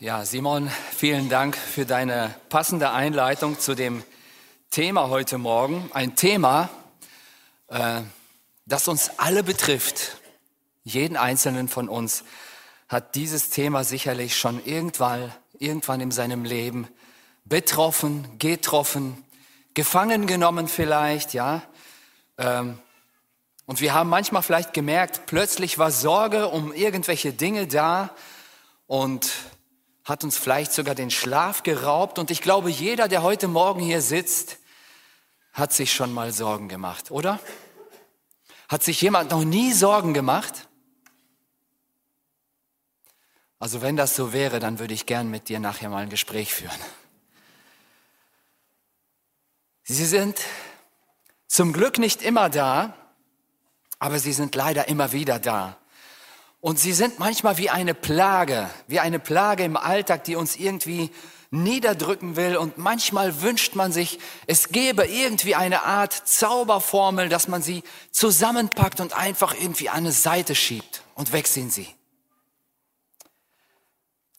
Ja, Simon, vielen Dank für deine passende Einleitung zu dem Thema heute Morgen. Ein Thema, äh, das uns alle betrifft. Jeden einzelnen von uns hat dieses Thema sicherlich schon irgendwann, irgendwann in seinem Leben betroffen, getroffen, gefangen genommen vielleicht, ja. Ähm, und wir haben manchmal vielleicht gemerkt, plötzlich war Sorge um irgendwelche Dinge da und hat uns vielleicht sogar den Schlaf geraubt. Und ich glaube, jeder, der heute Morgen hier sitzt, hat sich schon mal Sorgen gemacht, oder? Hat sich jemand noch nie Sorgen gemacht? Also wenn das so wäre, dann würde ich gern mit dir nachher mal ein Gespräch führen. Sie sind zum Glück nicht immer da, aber sie sind leider immer wieder da. Und sie sind manchmal wie eine Plage, wie eine Plage im Alltag, die uns irgendwie niederdrücken will. Und manchmal wünscht man sich, es gäbe irgendwie eine Art Zauberformel, dass man sie zusammenpackt und einfach irgendwie an eine Seite schiebt. Und weg sind sie.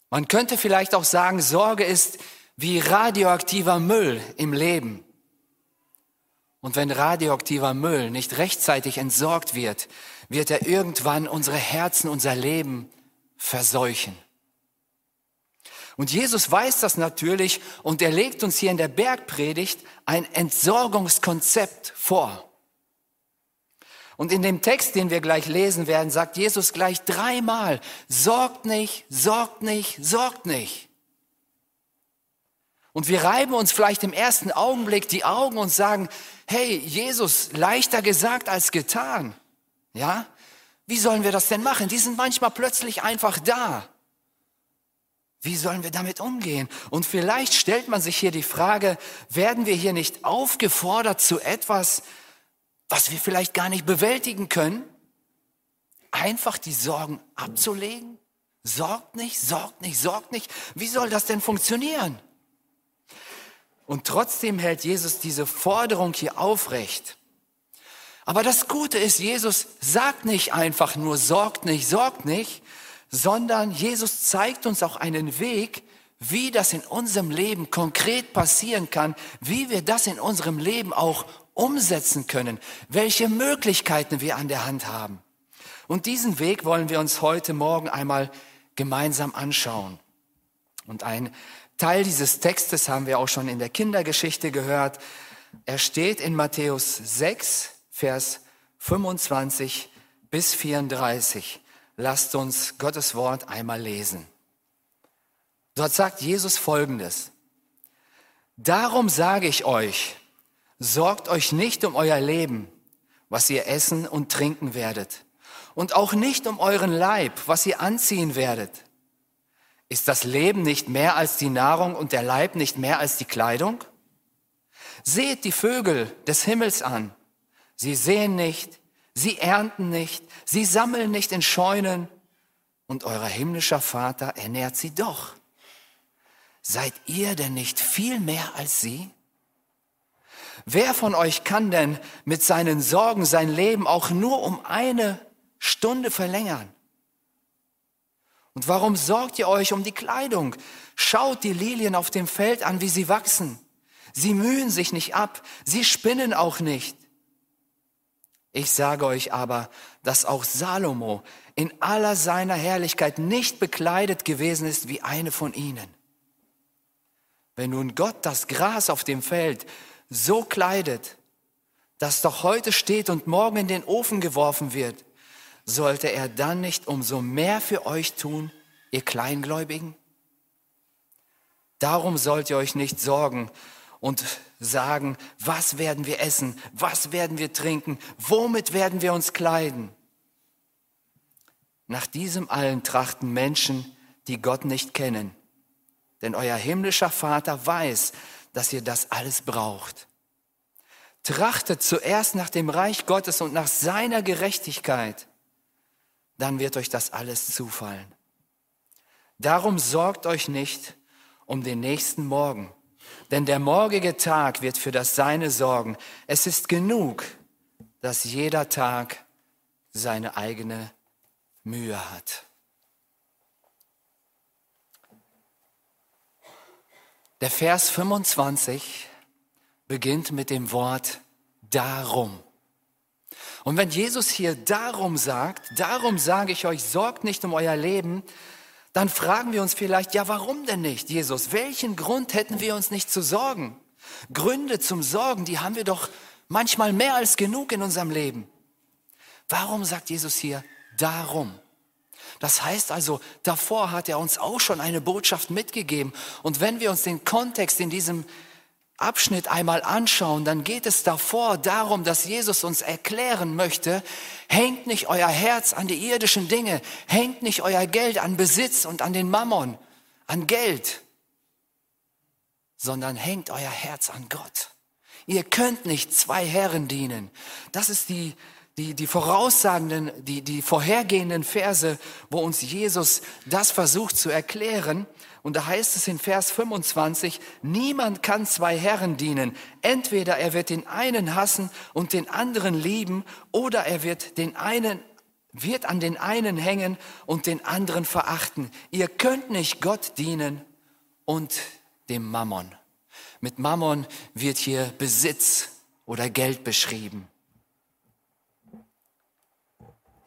Man könnte vielleicht auch sagen, Sorge ist wie radioaktiver Müll im Leben. Und wenn radioaktiver Müll nicht rechtzeitig entsorgt wird, wird er irgendwann unsere Herzen, unser Leben verseuchen. Und Jesus weiß das natürlich und er legt uns hier in der Bergpredigt ein Entsorgungskonzept vor. Und in dem Text, den wir gleich lesen werden, sagt Jesus gleich dreimal, sorgt nicht, sorgt nicht, sorgt nicht. Und wir reiben uns vielleicht im ersten Augenblick die Augen und sagen, hey, Jesus, leichter gesagt als getan. Ja? Wie sollen wir das denn machen? Die sind manchmal plötzlich einfach da. Wie sollen wir damit umgehen? Und vielleicht stellt man sich hier die Frage, werden wir hier nicht aufgefordert zu etwas, was wir vielleicht gar nicht bewältigen können? Einfach die Sorgen abzulegen? Sorgt nicht, sorgt nicht, sorgt nicht. Wie soll das denn funktionieren? Und trotzdem hält Jesus diese Forderung hier aufrecht. Aber das Gute ist, Jesus sagt nicht einfach nur, sorgt nicht, sorgt nicht, sondern Jesus zeigt uns auch einen Weg, wie das in unserem Leben konkret passieren kann, wie wir das in unserem Leben auch umsetzen können, welche Möglichkeiten wir an der Hand haben. Und diesen Weg wollen wir uns heute Morgen einmal gemeinsam anschauen. Und ein Teil dieses Textes haben wir auch schon in der Kindergeschichte gehört. Er steht in Matthäus 6, Vers 25 bis 34. Lasst uns Gottes Wort einmal lesen. Dort sagt Jesus Folgendes. Darum sage ich euch, sorgt euch nicht um euer Leben, was ihr essen und trinken werdet, und auch nicht um euren Leib, was ihr anziehen werdet. Ist das Leben nicht mehr als die Nahrung und der Leib nicht mehr als die Kleidung? Seht die Vögel des Himmels an. Sie sehen nicht, sie ernten nicht, sie sammeln nicht in Scheunen und euer himmlischer Vater ernährt sie doch. Seid ihr denn nicht viel mehr als sie? Wer von euch kann denn mit seinen Sorgen sein Leben auch nur um eine Stunde verlängern? Und warum sorgt ihr euch um die Kleidung? Schaut die Lilien auf dem Feld an, wie sie wachsen. Sie mühen sich nicht ab, sie spinnen auch nicht. Ich sage euch aber, dass auch Salomo in aller seiner Herrlichkeit nicht bekleidet gewesen ist wie eine von ihnen. Wenn nun Gott das Gras auf dem Feld so kleidet, das doch heute steht und morgen in den Ofen geworfen wird, sollte er dann nicht umso mehr für euch tun, ihr Kleingläubigen? Darum sollt ihr euch nicht sorgen und sagen, was werden wir essen, was werden wir trinken, womit werden wir uns kleiden. Nach diesem allen trachten Menschen, die Gott nicht kennen. Denn euer himmlischer Vater weiß, dass ihr das alles braucht. Trachtet zuerst nach dem Reich Gottes und nach seiner Gerechtigkeit dann wird euch das alles zufallen. Darum sorgt euch nicht um den nächsten Morgen, denn der morgige Tag wird für das Seine sorgen. Es ist genug, dass jeder Tag seine eigene Mühe hat. Der Vers 25 beginnt mit dem Wort darum. Und wenn Jesus hier darum sagt, darum sage ich euch, sorgt nicht um euer Leben, dann fragen wir uns vielleicht, ja, warum denn nicht, Jesus? Welchen Grund hätten wir uns nicht zu sorgen? Gründe zum Sorgen, die haben wir doch manchmal mehr als genug in unserem Leben. Warum sagt Jesus hier darum? Das heißt also, davor hat er uns auch schon eine Botschaft mitgegeben. Und wenn wir uns den Kontext in diesem Abschnitt einmal anschauen, dann geht es davor darum, dass Jesus uns erklären möchte, hängt nicht euer Herz an die irdischen Dinge, hängt nicht euer Geld an Besitz und an den Mammon, an Geld, sondern hängt euer Herz an Gott. Ihr könnt nicht zwei Herren dienen. Das ist die die, die voraussagenden, die, die vorhergehenden Verse, wo uns Jesus das versucht zu erklären. Und da heißt es in Vers 25, niemand kann zwei Herren dienen. Entweder er wird den einen hassen und den anderen lieben, oder er wird den einen wird an den einen hängen und den anderen verachten. Ihr könnt nicht Gott dienen und dem Mammon. Mit Mammon wird hier Besitz oder Geld beschrieben.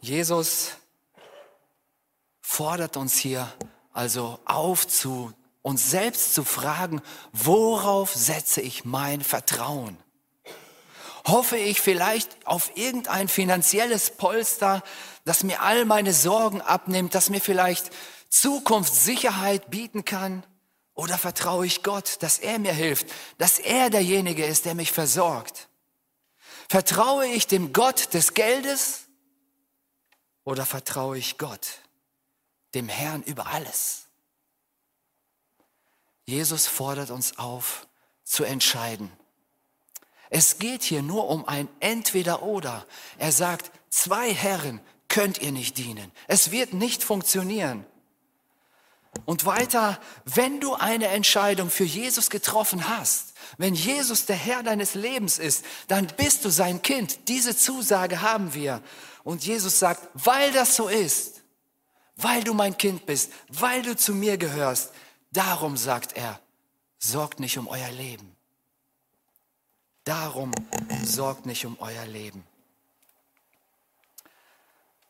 Jesus fordert uns hier also auf, zu uns selbst zu fragen, worauf setze ich mein Vertrauen? Hoffe ich vielleicht auf irgendein finanzielles Polster, das mir all meine Sorgen abnimmt, das mir vielleicht Zukunftssicherheit bieten kann? Oder vertraue ich Gott, dass er mir hilft, dass er derjenige ist, der mich versorgt? Vertraue ich dem Gott des Geldes oder vertraue ich Gott, dem Herrn über alles? Jesus fordert uns auf zu entscheiden. Es geht hier nur um ein Entweder-Oder. Er sagt, zwei Herren könnt ihr nicht dienen. Es wird nicht funktionieren. Und weiter, wenn du eine Entscheidung für Jesus getroffen hast, wenn Jesus der Herr deines Lebens ist, dann bist du sein Kind. Diese Zusage haben wir. Und Jesus sagt, weil das so ist, weil du mein Kind bist, weil du zu mir gehörst, darum sagt er, sorgt nicht um euer Leben. Darum sorgt nicht um euer Leben.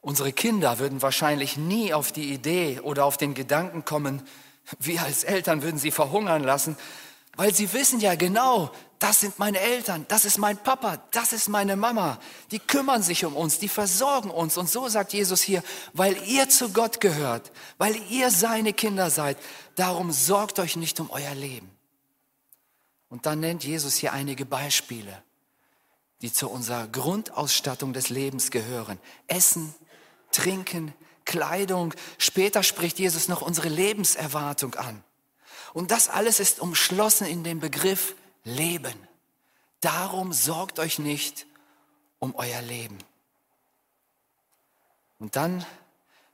Unsere Kinder würden wahrscheinlich nie auf die Idee oder auf den Gedanken kommen, wir als Eltern würden sie verhungern lassen, weil sie wissen ja genau, das sind meine Eltern, das ist mein Papa, das ist meine Mama. Die kümmern sich um uns, die versorgen uns. Und so sagt Jesus hier, weil ihr zu Gott gehört, weil ihr seine Kinder seid, darum sorgt euch nicht um euer Leben. Und dann nennt Jesus hier einige Beispiele, die zu unserer Grundausstattung des Lebens gehören. Essen, Trinken, Kleidung. Später spricht Jesus noch unsere Lebenserwartung an. Und das alles ist umschlossen in dem Begriff Leben. Darum sorgt euch nicht um euer Leben. Und dann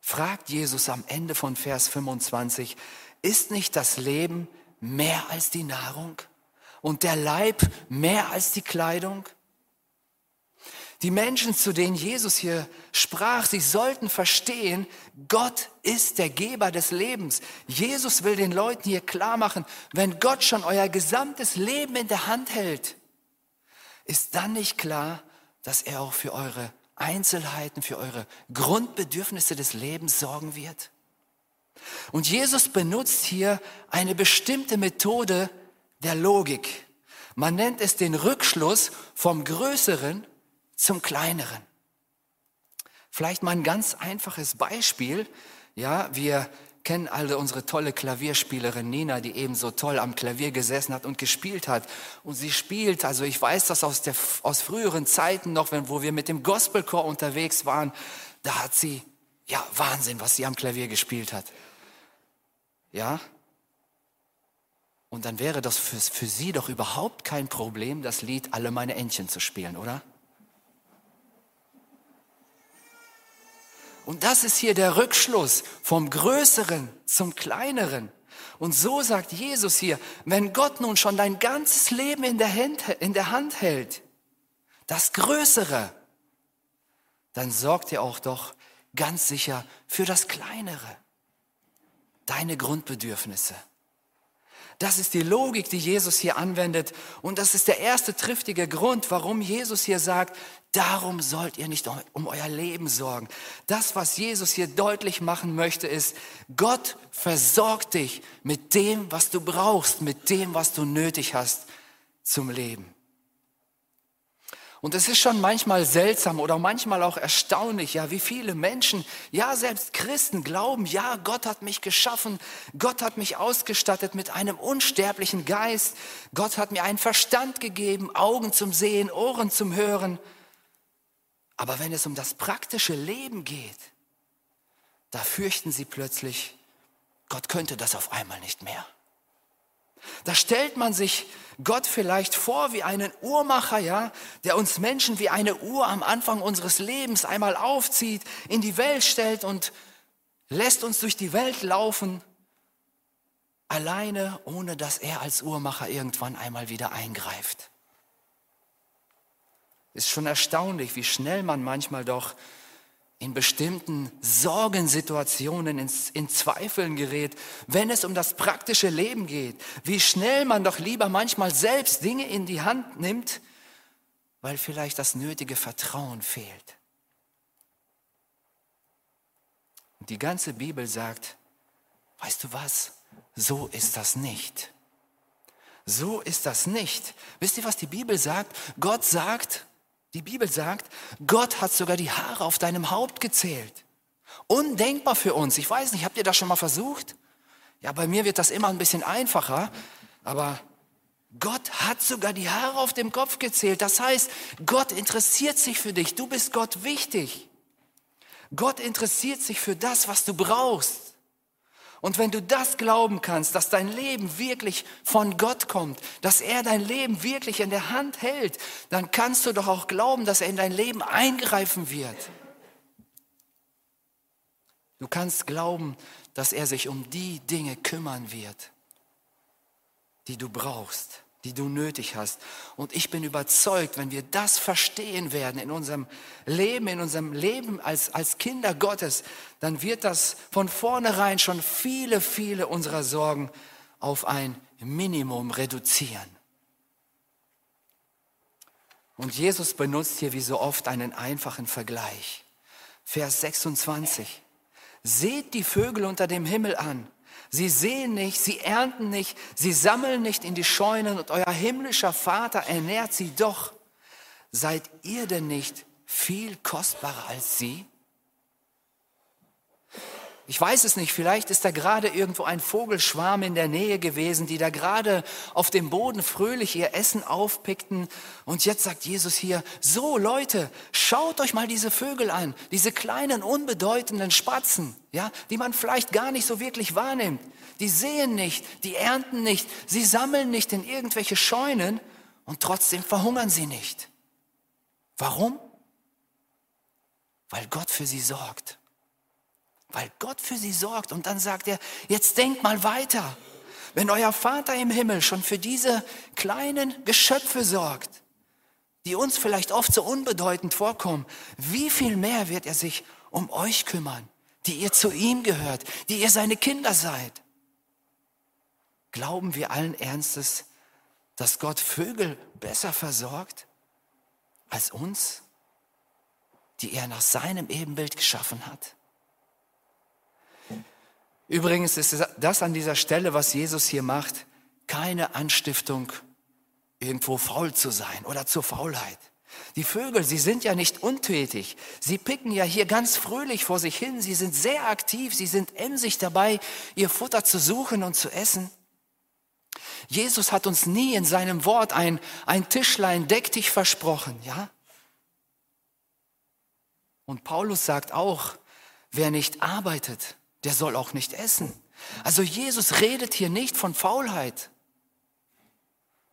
fragt Jesus am Ende von Vers 25, ist nicht das Leben mehr als die Nahrung und der Leib mehr als die Kleidung? Die Menschen, zu denen Jesus hier sprach, sie sollten verstehen, Gott ist der Geber des Lebens. Jesus will den Leuten hier klar machen, wenn Gott schon euer gesamtes Leben in der Hand hält, ist dann nicht klar, dass er auch für eure Einzelheiten, für eure Grundbedürfnisse des Lebens sorgen wird? Und Jesus benutzt hier eine bestimmte Methode der Logik. Man nennt es den Rückschluss vom Größeren zum Kleineren. Vielleicht mal ein ganz einfaches Beispiel. Ja, wir kennen alle unsere tolle Klavierspielerin Nina, die eben so toll am Klavier gesessen hat und gespielt hat. Und sie spielt, also ich weiß das aus, der, aus früheren Zeiten noch, wenn, wo wir mit dem Gospelchor unterwegs waren, da hat sie, ja, Wahnsinn, was sie am Klavier gespielt hat. Ja? Und dann wäre das für, für sie doch überhaupt kein Problem, das Lied Alle meine Entchen zu spielen, oder? Und das ist hier der Rückschluss vom Größeren zum Kleineren. Und so sagt Jesus hier, wenn Gott nun schon dein ganzes Leben in der, Hand, in der Hand hält, das Größere, dann sorgt er auch doch ganz sicher für das Kleinere, deine Grundbedürfnisse. Das ist die Logik, die Jesus hier anwendet. Und das ist der erste triftige Grund, warum Jesus hier sagt, darum sollt ihr nicht um euer Leben sorgen. Das, was Jesus hier deutlich machen möchte, ist, Gott versorgt dich mit dem, was du brauchst, mit dem, was du nötig hast zum Leben. Und es ist schon manchmal seltsam oder manchmal auch erstaunlich, ja, wie viele Menschen, ja, selbst Christen glauben, ja, Gott hat mich geschaffen, Gott hat mich ausgestattet mit einem unsterblichen Geist, Gott hat mir einen Verstand gegeben, Augen zum Sehen, Ohren zum Hören. Aber wenn es um das praktische Leben geht, da fürchten sie plötzlich, Gott könnte das auf einmal nicht mehr. Da stellt man sich Gott vielleicht vor wie einen Uhrmacher, ja, der uns Menschen wie eine Uhr am Anfang unseres Lebens einmal aufzieht, in die Welt stellt und lässt uns durch die Welt laufen, alleine, ohne dass er als Uhrmacher irgendwann einmal wieder eingreift. Ist schon erstaunlich, wie schnell man manchmal doch in bestimmten Sorgensituationen in, in Zweifeln gerät, wenn es um das praktische Leben geht, wie schnell man doch lieber manchmal selbst Dinge in die Hand nimmt, weil vielleicht das nötige Vertrauen fehlt. Die ganze Bibel sagt, weißt du was, so ist das nicht. So ist das nicht. Wisst ihr, was die Bibel sagt? Gott sagt, die Bibel sagt, Gott hat sogar die Haare auf deinem Haupt gezählt. Undenkbar für uns. Ich weiß nicht, habt ihr das schon mal versucht? Ja, bei mir wird das immer ein bisschen einfacher, aber Gott hat sogar die Haare auf dem Kopf gezählt. Das heißt, Gott interessiert sich für dich. Du bist Gott wichtig. Gott interessiert sich für das, was du brauchst. Und wenn du das glauben kannst, dass dein Leben wirklich von Gott kommt, dass er dein Leben wirklich in der Hand hält, dann kannst du doch auch glauben, dass er in dein Leben eingreifen wird. Du kannst glauben, dass er sich um die Dinge kümmern wird, die du brauchst die du nötig hast. Und ich bin überzeugt, wenn wir das verstehen werden in unserem Leben, in unserem Leben als, als Kinder Gottes, dann wird das von vornherein schon viele, viele unserer Sorgen auf ein Minimum reduzieren. Und Jesus benutzt hier wie so oft einen einfachen Vergleich. Vers 26. Seht die Vögel unter dem Himmel an. Sie sehen nicht, sie ernten nicht, sie sammeln nicht in die Scheunen und euer himmlischer Vater ernährt sie doch. Seid ihr denn nicht viel kostbarer als sie? Ich weiß es nicht, vielleicht ist da gerade irgendwo ein Vogelschwarm in der Nähe gewesen, die da gerade auf dem Boden fröhlich ihr Essen aufpickten. Und jetzt sagt Jesus hier, so Leute, schaut euch mal diese Vögel an, diese kleinen, unbedeutenden Spatzen, ja, die man vielleicht gar nicht so wirklich wahrnimmt. Die sehen nicht, die ernten nicht, sie sammeln nicht in irgendwelche Scheunen und trotzdem verhungern sie nicht. Warum? Weil Gott für sie sorgt weil Gott für sie sorgt. Und dann sagt er, jetzt denkt mal weiter. Wenn euer Vater im Himmel schon für diese kleinen Geschöpfe sorgt, die uns vielleicht oft so unbedeutend vorkommen, wie viel mehr wird er sich um euch kümmern, die ihr zu ihm gehört, die ihr seine Kinder seid? Glauben wir allen Ernstes, dass Gott Vögel besser versorgt als uns, die er nach seinem Ebenbild geschaffen hat? Übrigens ist das an dieser Stelle, was Jesus hier macht, keine Anstiftung, irgendwo faul zu sein oder zur Faulheit. Die Vögel, sie sind ja nicht untätig. Sie picken ja hier ganz fröhlich vor sich hin. Sie sind sehr aktiv. Sie sind emsig dabei, ihr Futter zu suchen und zu essen. Jesus hat uns nie in seinem Wort ein, ein Tischlein deck dich versprochen, ja? Und Paulus sagt auch, wer nicht arbeitet, der soll auch nicht essen. Also Jesus redet hier nicht von Faulheit.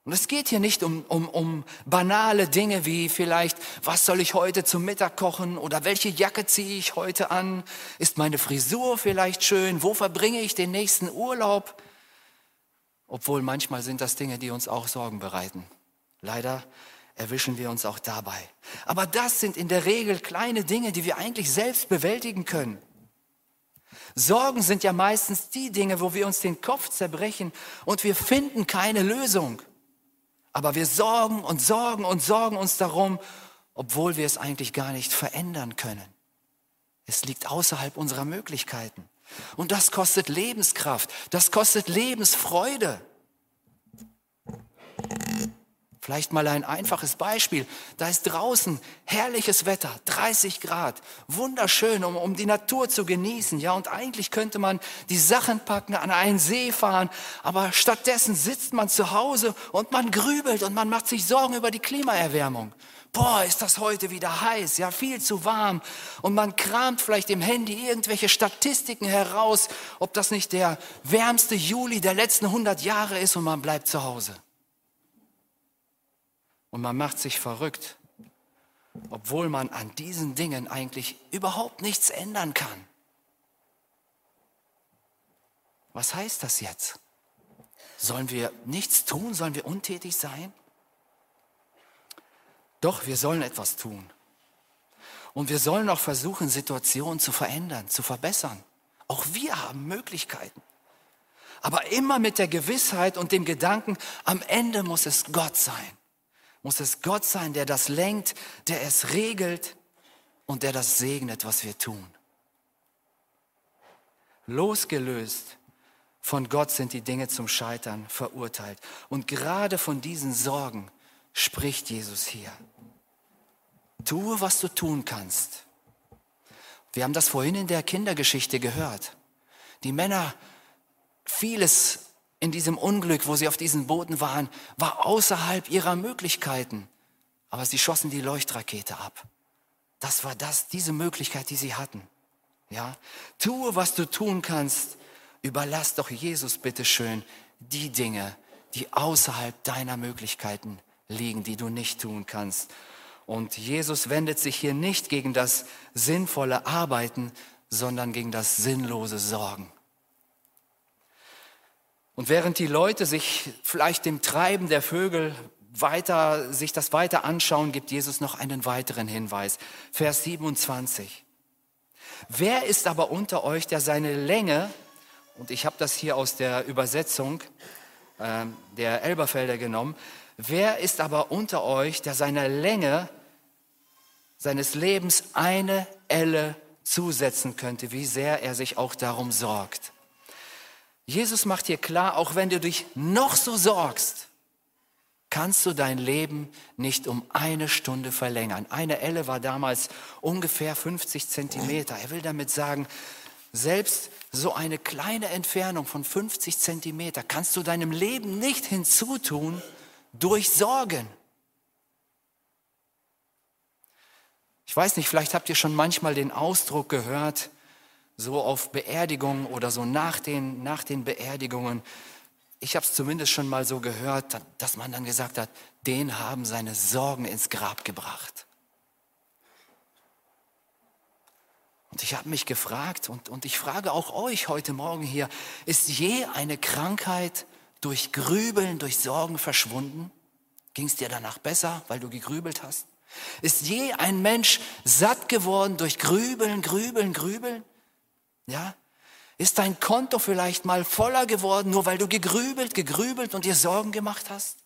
Und es geht hier nicht um, um, um banale Dinge wie vielleicht, was soll ich heute zum Mittag kochen oder welche Jacke ziehe ich heute an? Ist meine Frisur vielleicht schön? Wo verbringe ich den nächsten Urlaub? Obwohl manchmal sind das Dinge, die uns auch Sorgen bereiten. Leider erwischen wir uns auch dabei. Aber das sind in der Regel kleine Dinge, die wir eigentlich selbst bewältigen können. Sorgen sind ja meistens die Dinge, wo wir uns den Kopf zerbrechen und wir finden keine Lösung. Aber wir sorgen und sorgen und sorgen uns darum, obwohl wir es eigentlich gar nicht verändern können. Es liegt außerhalb unserer Möglichkeiten. Und das kostet Lebenskraft, das kostet Lebensfreude. Vielleicht mal ein einfaches Beispiel. Da ist draußen herrliches Wetter, 30 Grad, wunderschön, um, um die Natur zu genießen. Ja, und eigentlich könnte man die Sachen packen, an einen See fahren, aber stattdessen sitzt man zu Hause und man grübelt und man macht sich Sorgen über die Klimaerwärmung. Boah, ist das heute wieder heiß, ja, viel zu warm. Und man kramt vielleicht im Handy irgendwelche Statistiken heraus, ob das nicht der wärmste Juli der letzten 100 Jahre ist und man bleibt zu Hause. Und man macht sich verrückt, obwohl man an diesen Dingen eigentlich überhaupt nichts ändern kann. Was heißt das jetzt? Sollen wir nichts tun? Sollen wir untätig sein? Doch, wir sollen etwas tun. Und wir sollen auch versuchen, Situationen zu verändern, zu verbessern. Auch wir haben Möglichkeiten. Aber immer mit der Gewissheit und dem Gedanken, am Ende muss es Gott sein muss es Gott sein, der das lenkt, der es regelt und der das segnet, was wir tun. Losgelöst von Gott sind die Dinge zum Scheitern verurteilt. Und gerade von diesen Sorgen spricht Jesus hier. Tue, was du tun kannst. Wir haben das vorhin in der Kindergeschichte gehört. Die Männer, vieles in diesem Unglück, wo sie auf diesem Boden waren, war außerhalb ihrer Möglichkeiten. Aber sie schossen die Leuchtrakete ab. Das war das, diese Möglichkeit, die sie hatten. Ja, tue, was du tun kannst. Überlass doch Jesus bitteschön die Dinge, die außerhalb deiner Möglichkeiten liegen, die du nicht tun kannst. Und Jesus wendet sich hier nicht gegen das sinnvolle Arbeiten, sondern gegen das sinnlose Sorgen. Und während die Leute sich vielleicht dem Treiben der Vögel weiter, sich das weiter anschauen, gibt Jesus noch einen weiteren Hinweis. Vers 27. Wer ist aber unter euch, der seine Länge, und ich habe das hier aus der Übersetzung äh, der Elberfelder genommen, wer ist aber unter euch, der seiner Länge seines Lebens eine Elle zusetzen könnte, wie sehr er sich auch darum sorgt? Jesus macht dir klar, auch wenn du dich noch so sorgst, kannst du dein Leben nicht um eine Stunde verlängern. Eine Elle war damals ungefähr 50 Zentimeter. Er will damit sagen, selbst so eine kleine Entfernung von 50 Zentimeter kannst du deinem Leben nicht hinzutun durch Sorgen. Ich weiß nicht, vielleicht habt ihr schon manchmal den Ausdruck gehört, so auf Beerdigungen oder so nach den, nach den Beerdigungen. Ich habe es zumindest schon mal so gehört, dass man dann gesagt hat, den haben seine Sorgen ins Grab gebracht. Und ich habe mich gefragt und, und ich frage auch euch heute Morgen hier, ist je eine Krankheit durch Grübeln, durch Sorgen verschwunden? Ging es dir danach besser, weil du gegrübelt hast? Ist je ein Mensch satt geworden durch Grübeln, Grübeln, Grübeln? Ja? Ist dein Konto vielleicht mal voller geworden, nur weil du gegrübelt, gegrübelt und dir Sorgen gemacht hast?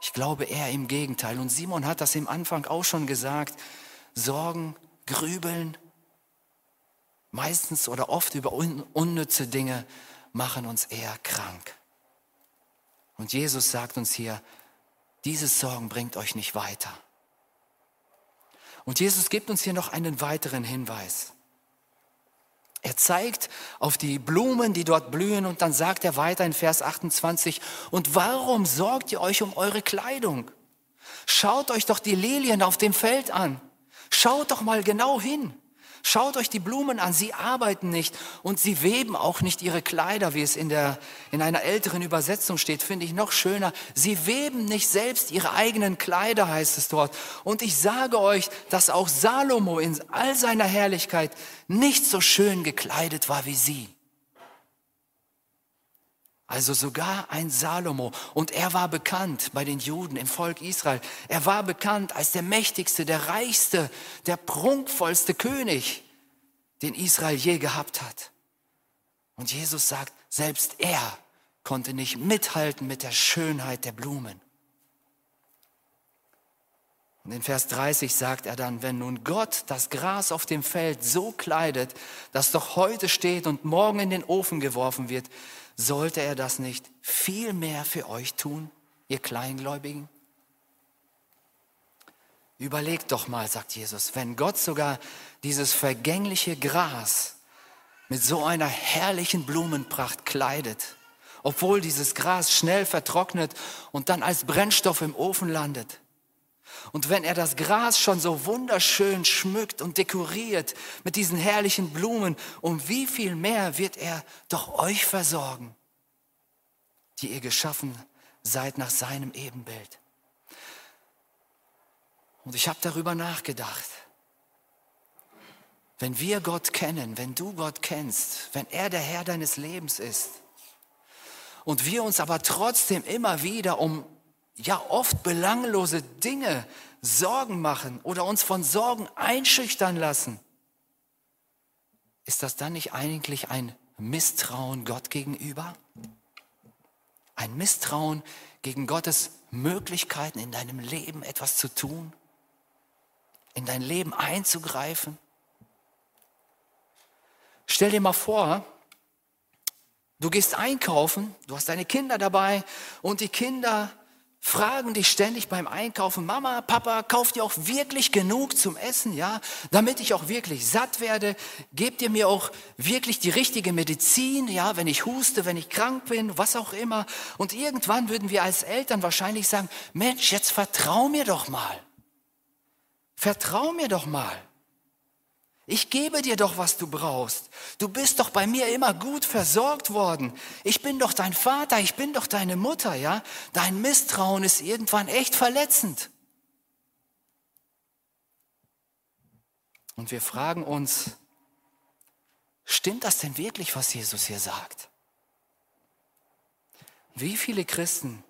Ich glaube eher im Gegenteil. Und Simon hat das im Anfang auch schon gesagt. Sorgen, grübeln, meistens oder oft über un unnütze Dinge machen uns eher krank. Und Jesus sagt uns hier, dieses Sorgen bringt euch nicht weiter. Und Jesus gibt uns hier noch einen weiteren Hinweis. Er zeigt auf die Blumen, die dort blühen und dann sagt er weiter in Vers 28, und warum sorgt ihr euch um eure Kleidung? Schaut euch doch die Lilien auf dem Feld an. Schaut doch mal genau hin. Schaut euch die Blumen an, sie arbeiten nicht und sie weben auch nicht ihre Kleider, wie es in, der, in einer älteren Übersetzung steht, finde ich noch schöner. Sie weben nicht selbst ihre eigenen Kleider, heißt es dort. Und ich sage euch, dass auch Salomo in all seiner Herrlichkeit nicht so schön gekleidet war wie sie. Also sogar ein Salomo. Und er war bekannt bei den Juden im Volk Israel. Er war bekannt als der mächtigste, der reichste, der prunkvollste König. den Israel je gehabt hat. Und Jesus sagt, selbst er konnte nicht mithalten mit der Schönheit der Blumen. Und in Vers 30 sagt er dann, wenn nun Gott das Gras auf dem Feld so kleidet, das doch heute steht und morgen in den Ofen geworfen wird, sollte er das nicht viel mehr für euch tun, ihr Kleingläubigen? Überlegt doch mal, sagt Jesus, wenn Gott sogar dieses vergängliche Gras mit so einer herrlichen Blumenpracht kleidet, obwohl dieses Gras schnell vertrocknet und dann als Brennstoff im Ofen landet, und wenn er das Gras schon so wunderschön schmückt und dekoriert mit diesen herrlichen Blumen, um wie viel mehr wird er doch euch versorgen, die ihr geschaffen seid nach seinem Ebenbild. Und ich habe darüber nachgedacht. Wenn wir Gott kennen, wenn du Gott kennst, wenn er der Herr deines Lebens ist und wir uns aber trotzdem immer wieder um ja oft belanglose Dinge Sorgen machen oder uns von Sorgen einschüchtern lassen, ist das dann nicht eigentlich ein Misstrauen Gott gegenüber? Ein Misstrauen gegen Gottes Möglichkeiten in deinem Leben etwas zu tun? In dein Leben einzugreifen? Stell dir mal vor, du gehst einkaufen, du hast deine Kinder dabei und die Kinder fragen dich ständig beim Einkaufen, Mama, Papa, kauft ihr auch wirklich genug zum Essen, ja, damit ich auch wirklich satt werde? Gebt ihr mir auch wirklich die richtige Medizin, ja, wenn ich huste, wenn ich krank bin, was auch immer? Und irgendwann würden wir als Eltern wahrscheinlich sagen, Mensch, jetzt vertrau mir doch mal. Vertrau mir doch mal. Ich gebe dir doch, was du brauchst. Du bist doch bei mir immer gut versorgt worden. Ich bin doch dein Vater, ich bin doch deine Mutter, ja? Dein Misstrauen ist irgendwann echt verletzend. Und wir fragen uns, stimmt das denn wirklich, was Jesus hier sagt? Wie viele Christen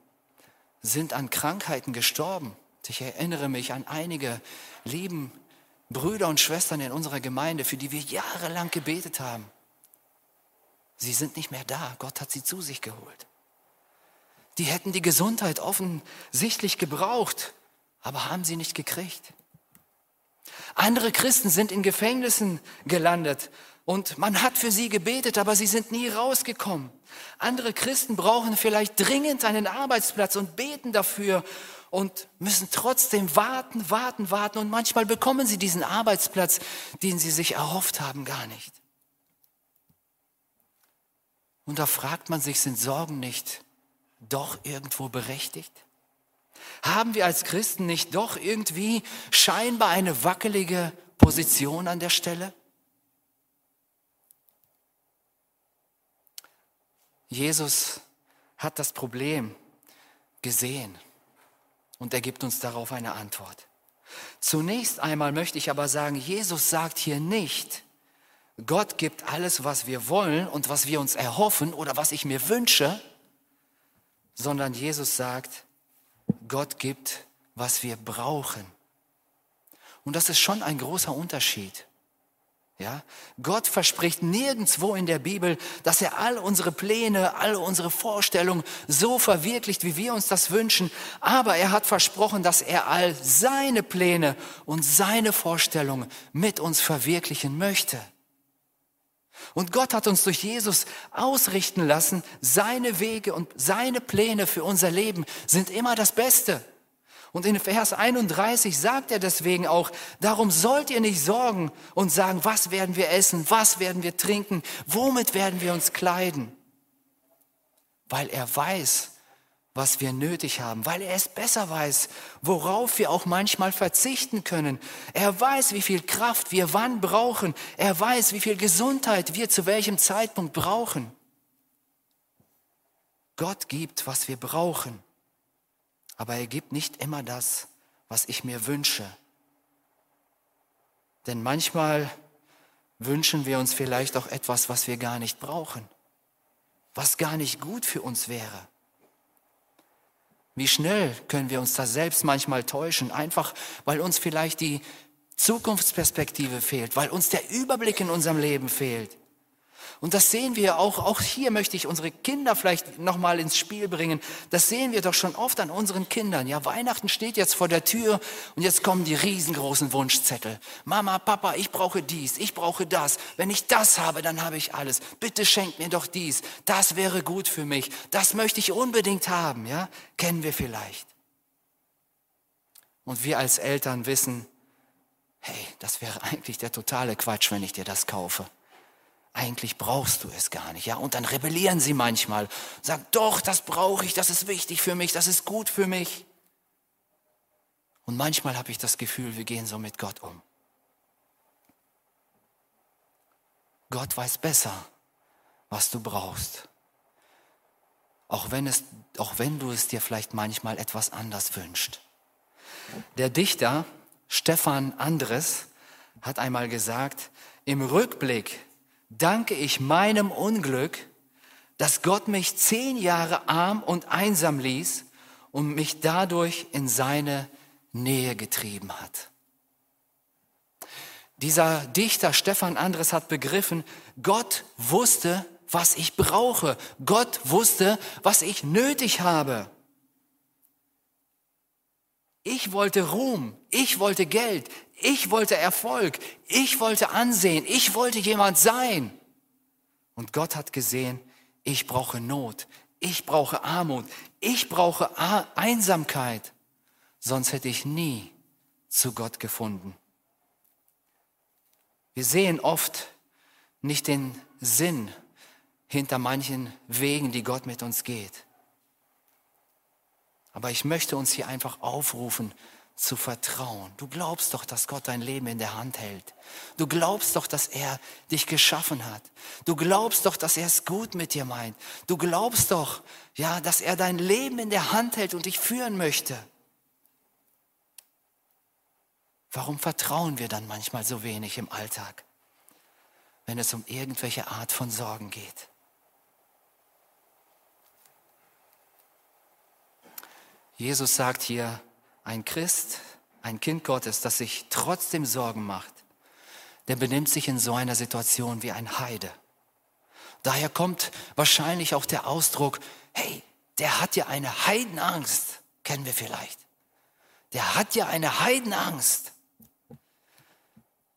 sind an Krankheiten gestorben? Ich erinnere mich an einige lieben Brüder und Schwestern in unserer Gemeinde, für die wir jahrelang gebetet haben. Sie sind nicht mehr da. Gott hat sie zu sich geholt. Die hätten die Gesundheit offensichtlich gebraucht, aber haben sie nicht gekriegt. Andere Christen sind in Gefängnissen gelandet und man hat für sie gebetet, aber sie sind nie rausgekommen. Andere Christen brauchen vielleicht dringend einen Arbeitsplatz und beten dafür und müssen trotzdem warten, warten, warten und manchmal bekommen sie diesen Arbeitsplatz, den sie sich erhofft haben, gar nicht. Und da fragt man sich, sind Sorgen nicht doch irgendwo berechtigt? Haben wir als Christen nicht doch irgendwie scheinbar eine wackelige Position an der Stelle? Jesus hat das Problem gesehen und er gibt uns darauf eine Antwort. Zunächst einmal möchte ich aber sagen, Jesus sagt hier nicht, Gott gibt alles, was wir wollen und was wir uns erhoffen oder was ich mir wünsche, sondern Jesus sagt, Gott gibt, was wir brauchen. Und das ist schon ein großer Unterschied. Ja? Gott verspricht nirgendwo in der Bibel, dass er all unsere Pläne, all unsere Vorstellungen so verwirklicht, wie wir uns das wünschen. Aber er hat versprochen, dass er all seine Pläne und seine Vorstellungen mit uns verwirklichen möchte. Und Gott hat uns durch Jesus ausrichten lassen, seine Wege und seine Pläne für unser Leben sind immer das Beste. Und in Vers 31 sagt er deswegen auch, darum sollt ihr nicht sorgen und sagen, was werden wir essen, was werden wir trinken, womit werden wir uns kleiden. Weil er weiß, was wir nötig haben, weil er es besser weiß, worauf wir auch manchmal verzichten können. Er weiß, wie viel Kraft wir wann brauchen. Er weiß, wie viel Gesundheit wir zu welchem Zeitpunkt brauchen. Gott gibt, was wir brauchen aber er gibt nicht immer das, was ich mir wünsche. Denn manchmal wünschen wir uns vielleicht auch etwas, was wir gar nicht brauchen, was gar nicht gut für uns wäre. Wie schnell können wir uns da selbst manchmal täuschen, einfach weil uns vielleicht die Zukunftsperspektive fehlt, weil uns der Überblick in unserem Leben fehlt. Und das sehen wir auch, auch hier möchte ich unsere Kinder vielleicht nochmal ins Spiel bringen. Das sehen wir doch schon oft an unseren Kindern. Ja, Weihnachten steht jetzt vor der Tür und jetzt kommen die riesengroßen Wunschzettel. Mama, Papa, ich brauche dies, ich brauche das. Wenn ich das habe, dann habe ich alles. Bitte schenkt mir doch dies. Das wäre gut für mich. Das möchte ich unbedingt haben. Ja, kennen wir vielleicht. Und wir als Eltern wissen, hey, das wäre eigentlich der totale Quatsch, wenn ich dir das kaufe eigentlich brauchst du es gar nicht. Ja, und dann rebellieren sie manchmal, sagen, doch, das brauche ich, das ist wichtig für mich, das ist gut für mich. Und manchmal habe ich das Gefühl, wir gehen so mit Gott um. Gott weiß besser, was du brauchst. Auch wenn, es, auch wenn du es dir vielleicht manchmal etwas anders wünschst. Der Dichter Stefan Andres hat einmal gesagt, im Rückblick danke ich meinem Unglück, dass Gott mich zehn Jahre arm und einsam ließ und mich dadurch in seine Nähe getrieben hat. Dieser Dichter Stefan Andres hat begriffen, Gott wusste, was ich brauche. Gott wusste, was ich nötig habe. Ich wollte Ruhm, ich wollte Geld, ich wollte Erfolg, ich wollte Ansehen, ich wollte jemand sein. Und Gott hat gesehen, ich brauche Not, ich brauche Armut, ich brauche Einsamkeit. Sonst hätte ich nie zu Gott gefunden. Wir sehen oft nicht den Sinn hinter manchen Wegen, die Gott mit uns geht. Aber ich möchte uns hier einfach aufrufen, zu vertrauen. Du glaubst doch, dass Gott dein Leben in der Hand hält. Du glaubst doch, dass er dich geschaffen hat. Du glaubst doch, dass er es gut mit dir meint. Du glaubst doch, ja, dass er dein Leben in der Hand hält und dich führen möchte. Warum vertrauen wir dann manchmal so wenig im Alltag, wenn es um irgendwelche Art von Sorgen geht? Jesus sagt hier, ein Christ, ein Kind Gottes, das sich trotzdem Sorgen macht, der benimmt sich in so einer Situation wie ein Heide. Daher kommt wahrscheinlich auch der Ausdruck, hey, der hat ja eine Heidenangst, kennen wir vielleicht. Der hat ja eine Heidenangst.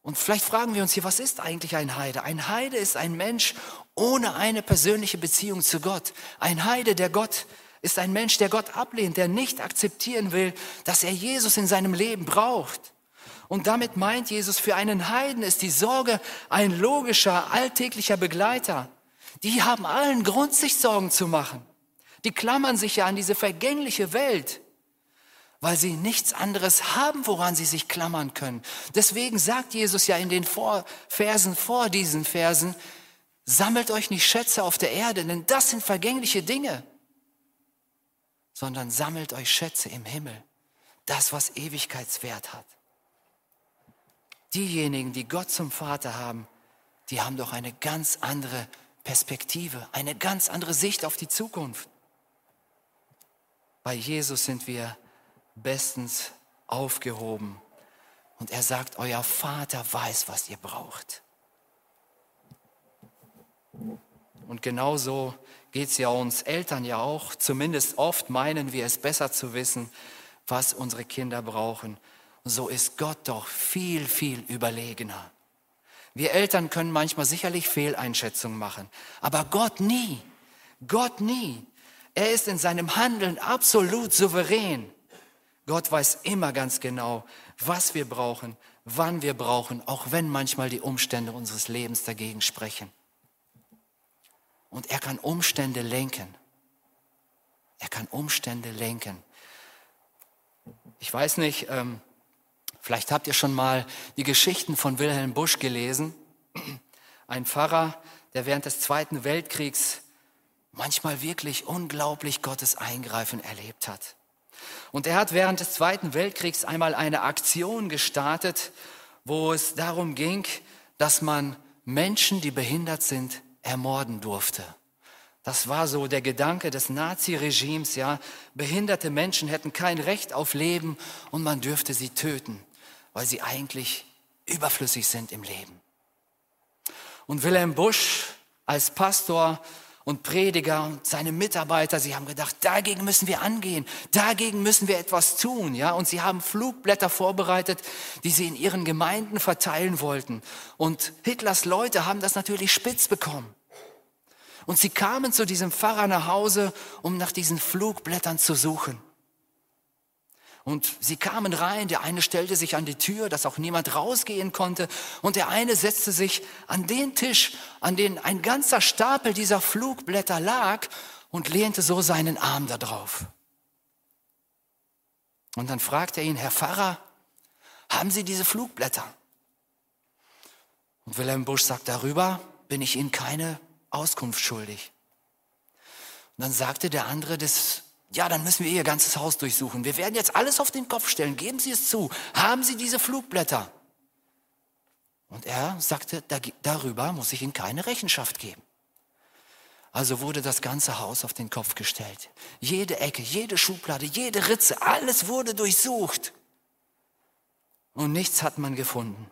Und vielleicht fragen wir uns hier, was ist eigentlich ein Heide? Ein Heide ist ein Mensch ohne eine persönliche Beziehung zu Gott. Ein Heide, der Gott ist ein Mensch, der Gott ablehnt, der nicht akzeptieren will, dass er Jesus in seinem Leben braucht. Und damit meint Jesus, für einen Heiden ist die Sorge ein logischer, alltäglicher Begleiter. Die haben allen Grund, sich Sorgen zu machen. Die klammern sich ja an diese vergängliche Welt, weil sie nichts anderes haben, woran sie sich klammern können. Deswegen sagt Jesus ja in den vor Versen vor diesen Versen, sammelt euch nicht Schätze auf der Erde, denn das sind vergängliche Dinge sondern sammelt euch Schätze im Himmel, das, was Ewigkeitswert hat. Diejenigen, die Gott zum Vater haben, die haben doch eine ganz andere Perspektive, eine ganz andere Sicht auf die Zukunft. Bei Jesus sind wir bestens aufgehoben. Und er sagt, euer Vater weiß, was ihr braucht. Und genauso geht es ja uns Eltern ja auch. Zumindest oft meinen wir es besser zu wissen, was unsere Kinder brauchen. so ist Gott doch viel, viel überlegener. Wir Eltern können manchmal sicherlich Fehleinschätzungen machen, aber Gott nie. Gott nie. Er ist in seinem Handeln absolut souverän. Gott weiß immer ganz genau, was wir brauchen, wann wir brauchen, auch wenn manchmal die Umstände unseres Lebens dagegen sprechen. Und er kann Umstände lenken. Er kann Umstände lenken. Ich weiß nicht, ähm, vielleicht habt ihr schon mal die Geschichten von Wilhelm Busch gelesen. Ein Pfarrer, der während des Zweiten Weltkriegs manchmal wirklich unglaublich Gottes Eingreifen erlebt hat. Und er hat während des Zweiten Weltkriegs einmal eine Aktion gestartet, wo es darum ging, dass man Menschen, die behindert sind, ermorden durfte. Das war so der Gedanke des Naziregimes, ja. Behinderte Menschen hätten kein Recht auf Leben und man dürfte sie töten, weil sie eigentlich überflüssig sind im Leben. Und Wilhelm Busch als Pastor und Prediger und seine Mitarbeiter, sie haben gedacht, dagegen müssen wir angehen, dagegen müssen wir etwas tun, ja. Und sie haben Flugblätter vorbereitet, die sie in ihren Gemeinden verteilen wollten. Und Hitlers Leute haben das natürlich spitz bekommen. Und sie kamen zu diesem Pfarrer nach Hause, um nach diesen Flugblättern zu suchen. Und sie kamen rein, der eine stellte sich an die Tür, dass auch niemand rausgehen konnte, und der eine setzte sich an den Tisch, an den ein ganzer Stapel dieser Flugblätter lag, und lehnte so seinen Arm da drauf. Und dann fragte er ihn, Herr Pfarrer, haben Sie diese Flugblätter? Und Wilhelm Busch sagt, darüber bin ich Ihnen keine Auskunft schuldig. Und dann sagte der andere, das ja, dann müssen wir Ihr ganzes Haus durchsuchen. Wir werden jetzt alles auf den Kopf stellen. Geben Sie es zu. Haben Sie diese Flugblätter? Und er sagte, darüber muss ich Ihnen keine Rechenschaft geben. Also wurde das ganze Haus auf den Kopf gestellt. Jede Ecke, jede Schublade, jede Ritze, alles wurde durchsucht. Und nichts hat man gefunden.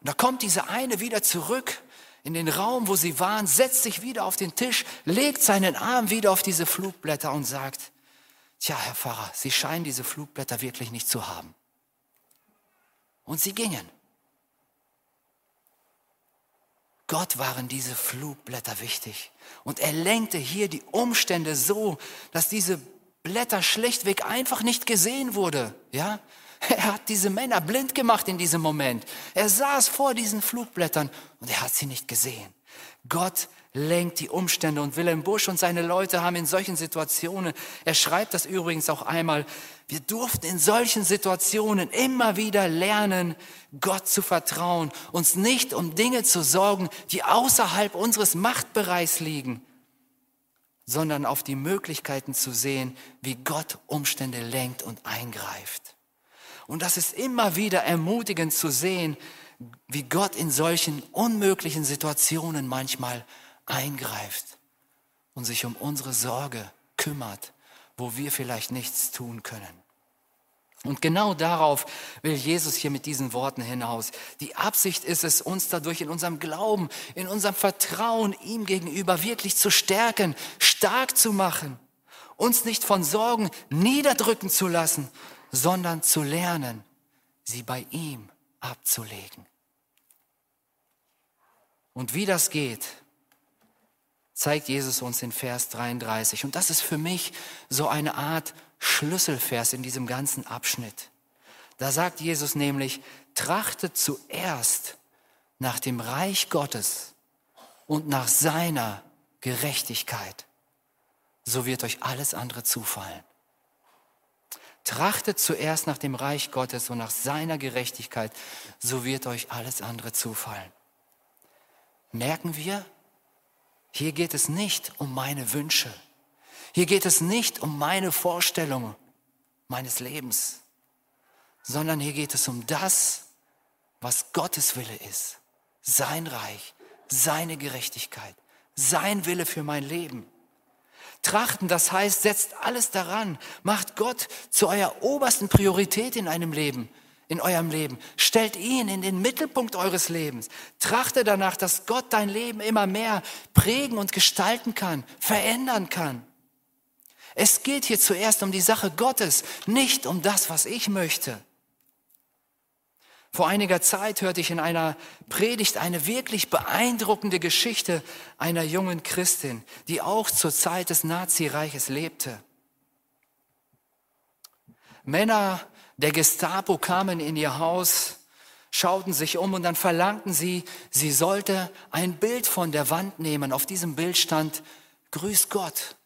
Und da kommt diese eine wieder zurück in den Raum, wo sie waren, setzt sich wieder auf den Tisch, legt seinen Arm wieder auf diese Flugblätter und sagt, Tja, Herr Pfarrer, Sie scheinen diese Flugblätter wirklich nicht zu haben. Und sie gingen. Gott waren diese Flugblätter wichtig. Und er lenkte hier die Umstände so, dass diese Blätter schlechtweg einfach nicht gesehen wurde. Ja? Er hat diese Männer blind gemacht in diesem Moment. Er saß vor diesen Flugblättern und er hat sie nicht gesehen. Gott lenkt die Umstände. Und Wilhelm Busch und seine Leute haben in solchen Situationen, er schreibt das übrigens auch einmal, wir durften in solchen Situationen immer wieder lernen, Gott zu vertrauen, uns nicht um Dinge zu sorgen, die außerhalb unseres Machtbereichs liegen, sondern auf die Möglichkeiten zu sehen, wie Gott Umstände lenkt und eingreift. Und das ist immer wieder ermutigend zu sehen, wie Gott in solchen unmöglichen Situationen manchmal eingreift und sich um unsere Sorge kümmert, wo wir vielleicht nichts tun können. Und genau darauf will Jesus hier mit diesen Worten hinaus. Die Absicht ist es, uns dadurch in unserem Glauben, in unserem Vertrauen ihm gegenüber wirklich zu stärken, stark zu machen, uns nicht von Sorgen niederdrücken zu lassen, sondern zu lernen, sie bei ihm abzulegen. Und wie das geht, zeigt Jesus uns in Vers 33. Und das ist für mich so eine Art Schlüsselvers in diesem ganzen Abschnitt. Da sagt Jesus nämlich, trachtet zuerst nach dem Reich Gottes und nach seiner Gerechtigkeit, so wird euch alles andere zufallen. Trachtet zuerst nach dem Reich Gottes und nach seiner Gerechtigkeit, so wird euch alles andere zufallen. Merken wir, hier geht es nicht um meine Wünsche. Hier geht es nicht um meine Vorstellungen meines Lebens, sondern hier geht es um das, was Gottes Wille ist. Sein Reich, seine Gerechtigkeit, sein Wille für mein Leben. Trachten, das heißt, setzt alles daran, macht Gott zu eurer obersten Priorität in einem Leben in eurem Leben. Stellt ihn in den Mittelpunkt eures Lebens. Trachte danach, dass Gott dein Leben immer mehr prägen und gestalten kann, verändern kann. Es geht hier zuerst um die Sache Gottes, nicht um das, was ich möchte. Vor einiger Zeit hörte ich in einer Predigt eine wirklich beeindruckende Geschichte einer jungen Christin, die auch zur Zeit des Nazireiches lebte. Männer der Gestapo kamen in ihr Haus, schauten sich um und dann verlangten sie, sie sollte ein Bild von der Wand nehmen. Auf diesem Bild stand, Grüß Gott,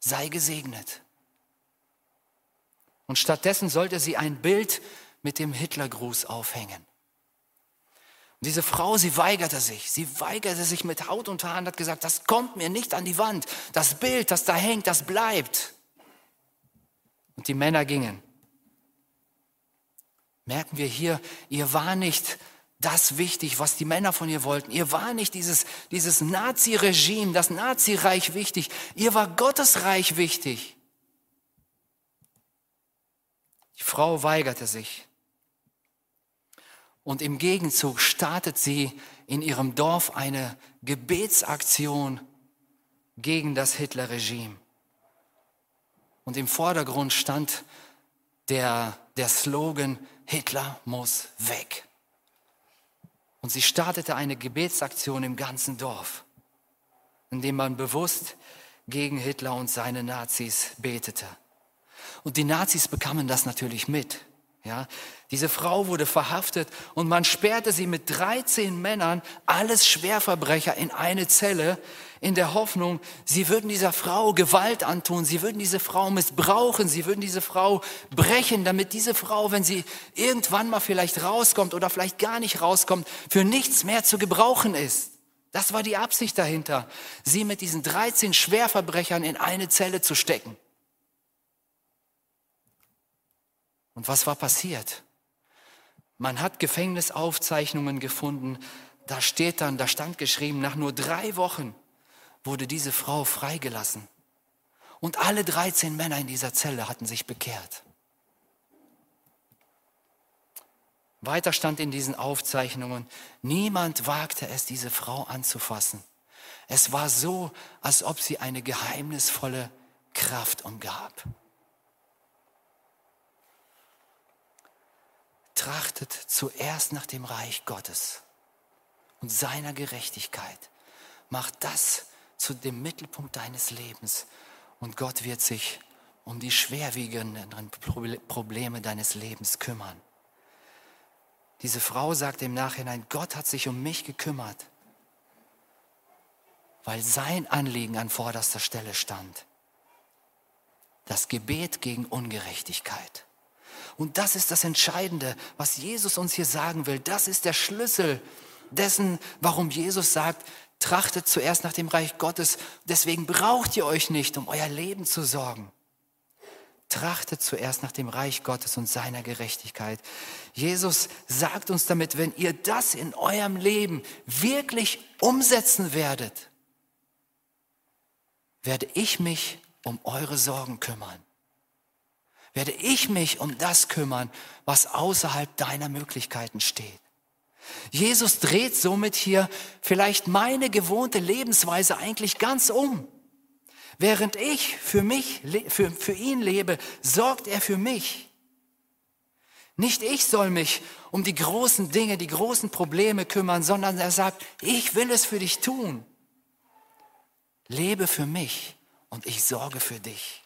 sei gesegnet. Und stattdessen sollte sie ein Bild mit dem Hitlergruß aufhängen. Und diese Frau, sie weigerte sich. Sie weigerte sich mit Haut und Haaren hat gesagt, das kommt mir nicht an die Wand. Das Bild, das da hängt, das bleibt. Und die Männer gingen merken wir hier, ihr war nicht das wichtig, was die Männer von ihr wollten. Ihr war nicht dieses, dieses Nazi-Regime, das Nazireich wichtig. Ihr war Gottes Reich wichtig. Die Frau weigerte sich. Und im Gegenzug startet sie in ihrem Dorf eine Gebetsaktion gegen das Hitlerregime. Und im Vordergrund stand der, der Slogan, Hitler muss weg. Und sie startete eine Gebetsaktion im ganzen Dorf, indem man bewusst gegen Hitler und seine Nazis betete. Und die Nazis bekamen das natürlich mit. Ja, diese Frau wurde verhaftet und man sperrte sie mit 13 Männern, alles Schwerverbrecher, in eine Zelle, in der Hoffnung, sie würden dieser Frau Gewalt antun, sie würden diese Frau missbrauchen, sie würden diese Frau brechen, damit diese Frau, wenn sie irgendwann mal vielleicht rauskommt oder vielleicht gar nicht rauskommt, für nichts mehr zu gebrauchen ist. Das war die Absicht dahinter, sie mit diesen 13 Schwerverbrechern in eine Zelle zu stecken. Und was war passiert? Man hat Gefängnisaufzeichnungen gefunden. Da steht dann, da stand geschrieben, nach nur drei Wochen wurde diese Frau freigelassen. Und alle 13 Männer in dieser Zelle hatten sich bekehrt. Weiter stand in diesen Aufzeichnungen, niemand wagte es, diese Frau anzufassen. Es war so, als ob sie eine geheimnisvolle Kraft umgab. Trachtet zuerst nach dem Reich Gottes und seiner Gerechtigkeit. Macht das zu dem Mittelpunkt deines Lebens und Gott wird sich um die schwerwiegenden Probleme deines Lebens kümmern. Diese Frau sagt im Nachhinein, Gott hat sich um mich gekümmert, weil sein Anliegen an vorderster Stelle stand. Das Gebet gegen Ungerechtigkeit. Und das ist das Entscheidende, was Jesus uns hier sagen will. Das ist der Schlüssel dessen, warum Jesus sagt, trachtet zuerst nach dem Reich Gottes. Deswegen braucht ihr euch nicht, um euer Leben zu sorgen. Trachtet zuerst nach dem Reich Gottes und seiner Gerechtigkeit. Jesus sagt uns damit, wenn ihr das in eurem Leben wirklich umsetzen werdet, werde ich mich um eure Sorgen kümmern werde ich mich um das kümmern, was außerhalb deiner Möglichkeiten steht. Jesus dreht somit hier vielleicht meine gewohnte Lebensweise eigentlich ganz um. Während ich für mich, für, für ihn lebe, sorgt er für mich. Nicht ich soll mich um die großen Dinge, die großen Probleme kümmern, sondern er sagt, ich will es für dich tun. Lebe für mich und ich sorge für dich.